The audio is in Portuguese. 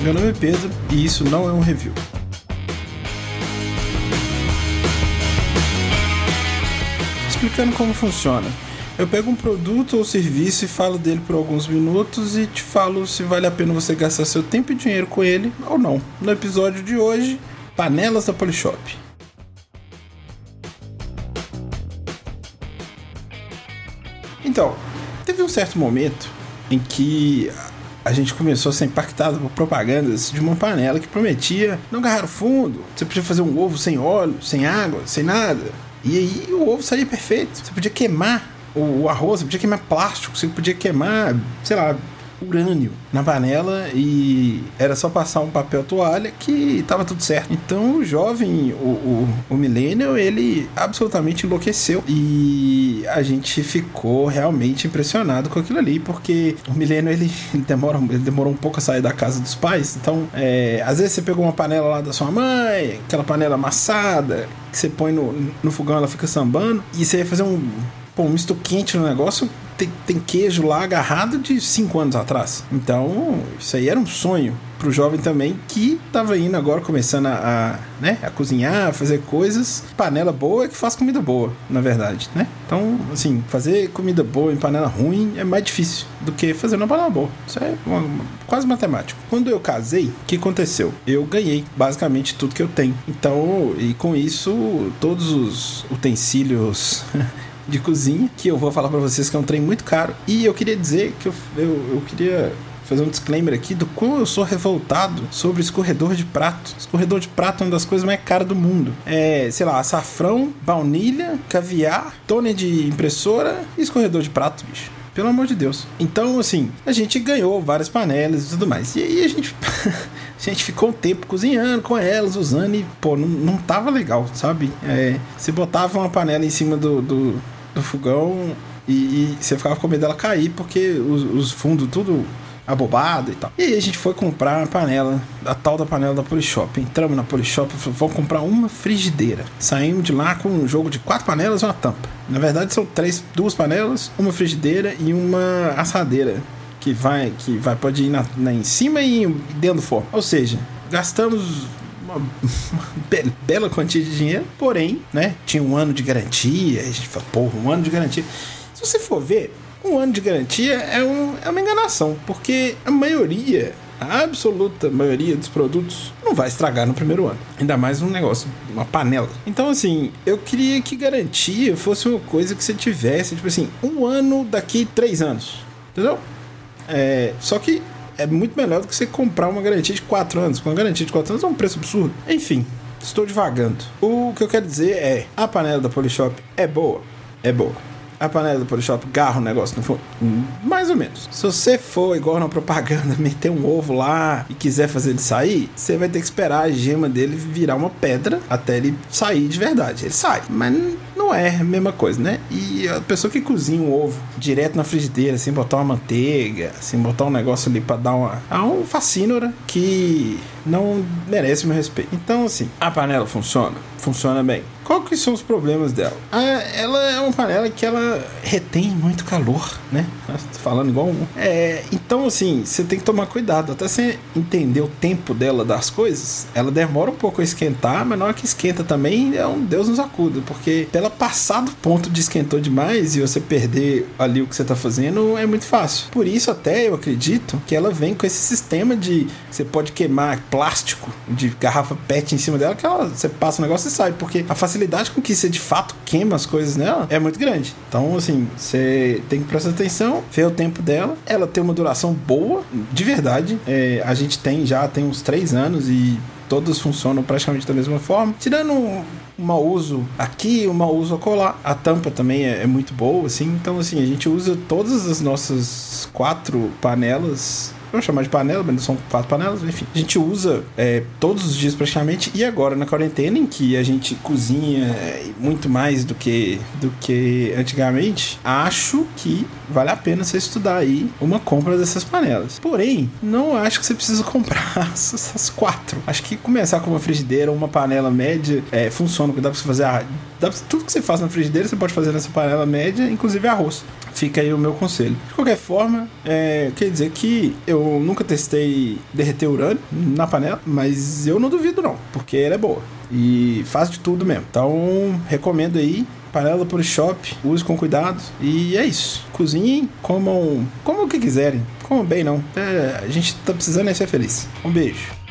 Meu nome é Pedro e isso não é um review. Explicando como funciona. Eu pego um produto ou serviço e falo dele por alguns minutos e te falo se vale a pena você gastar seu tempo e dinheiro com ele ou não. No episódio de hoje, panelas da Polishop. Então, teve um certo momento em que a gente começou a ser impactado por propagandas de uma panela que prometia não agarrar fundo, você podia fazer um ovo sem óleo, sem água, sem nada. E aí o ovo saía perfeito. Você podia queimar o arroz, você podia queimar plástico, você podia queimar, sei lá, urânio na panela e era só passar um papel toalha que tava tudo certo. Então o jovem, o, o, o millennial, ele absolutamente enlouqueceu e a gente ficou realmente impressionado com aquilo ali, porque o millennial ele, ele demora, ele demorou um pouco a sair da casa dos pais. Então, é, às vezes você pegou uma panela lá da sua mãe, aquela panela amassada que você põe no, no fogão, ela fica sambando e você ia fazer um pô, um misto quente no negócio, tem, tem queijo lá agarrado de 5 anos atrás. Então, isso aí era um sonho pro jovem também que tava indo agora começando a, a, né, a cozinhar, a fazer coisas. Panela boa é que faz comida boa, na verdade, né? Então, assim, fazer comida boa em panela ruim é mais difícil do que fazer uma panela boa. Isso é uma, uma, quase matemático. Quando eu casei, o que aconteceu? Eu ganhei basicamente tudo que eu tenho. Então, e com isso, todos os utensílios de cozinha, que eu vou falar para vocês que é um trem muito caro. E eu queria dizer que eu, eu, eu queria fazer um disclaimer aqui do quão eu sou revoltado sobre escorredor de prato. Escorredor de prato é uma das coisas mais caras do mundo. É, sei lá, açafrão, baunilha, caviar, toner de impressora e escorredor de prato, bicho. Pelo amor de Deus. Então, assim, a gente ganhou várias panelas e tudo mais. E aí a gente. a gente ficou um tempo cozinhando com elas, usando, e, pô, não, não tava legal, sabe? É, você botava uma panela em cima do, do, do fogão e, e, você ficava com medo dela cair, porque os, os fundos tudo abobado e tal. E aí a gente foi comprar uma panela, a tal da panela da Polishop. Entramos na Polishop vamos comprar uma frigideira. Saímos de lá com um jogo de quatro panelas e uma tampa. Na verdade são três, duas panelas, uma frigideira e uma assadeira que vai, que vai pode ir na, na em cima e dentro do forno. Ou seja, gastamos uma, bela quantia de dinheiro, porém, né, tinha um ano de garantia. A gente falou, porra, um ano de garantia. Se você for ver, um ano de garantia é, um, é uma enganação, porque a maioria, a absoluta maioria dos produtos não vai estragar no primeiro ano. Ainda mais um negócio, uma panela. Então, assim, eu queria que garantia fosse uma coisa que você tivesse, tipo assim, um ano daqui três anos. Entendeu? É, só que é muito melhor do que você comprar uma garantia de 4 anos. Com uma garantia de 4 anos é um preço absurdo. Enfim, estou divagando. O que eu quero dizer é: a panela da Polishop é boa? É boa a panela do Polishop garra o negócio no fundo? Mais ou menos. Se você for igual na propaganda, meter um ovo lá e quiser fazer ele sair, você vai ter que esperar a gema dele virar uma pedra até ele sair de verdade. Ele sai, mas não é a mesma coisa, né? E a pessoa que cozinha um ovo direto na frigideira, sem botar uma manteiga, sem botar um negócio ali para dar uma. Há um fascínora que não merece meu respeito. Então, assim, a panela funciona? Funciona bem. Qual que são os problemas dela? Ela é uma panela que ela retém muito calor, né? Falando igual um. É, então, assim, você tem que tomar cuidado. Até você entender o tempo dela das coisas, ela demora um pouco a esquentar, mas na hora que esquenta também, é um Deus nos acuda. Porque pela passar do ponto de esquentou demais e você perder ali o que você tá fazendo, é muito fácil. Por isso, até eu acredito que ela vem com esse sistema de você pode queimar plástico de garrafa PET em cima dela, que ela, você passa o negócio e sai. Porque a facilidade com que você de fato queima as coisas nela é muito grande. Então, assim, você tem que prestar atenção, ver o tempo dela. Ela tem uma duração boa, de verdade. É, a gente tem já tem uns três anos e todos funcionam praticamente da mesma forma. Tirando um mau uso aqui, um mau uso acolá. A tampa também é, é, muito boa, assim. Então, assim, a gente usa todas as nossas quatro panelas vamos chamar de panela, mas são quatro panelas, enfim. A gente usa é, todos os dias praticamente, e agora na quarentena, em que a gente cozinha é, muito mais do que, do que antigamente, acho que vale a pena você estudar aí uma compra dessas panelas. Porém, não acho que você precisa comprar essas quatro. Acho que começar com uma frigideira ou uma panela média é, funciona, dá pra você fazer a, tudo que você faz na frigideira você pode fazer nessa panela média, inclusive arroz. Fica aí o meu conselho. De qualquer forma, é, quer dizer que eu nunca testei derreter urânio na panela, mas eu não duvido não, porque ela é boa. E faz de tudo mesmo. Então, recomendo aí panela por shop, use com cuidado. E é isso. Cozinhem, comam, comam o que quiserem. Comam bem, não. É, a gente tá precisando é ser feliz. Um beijo.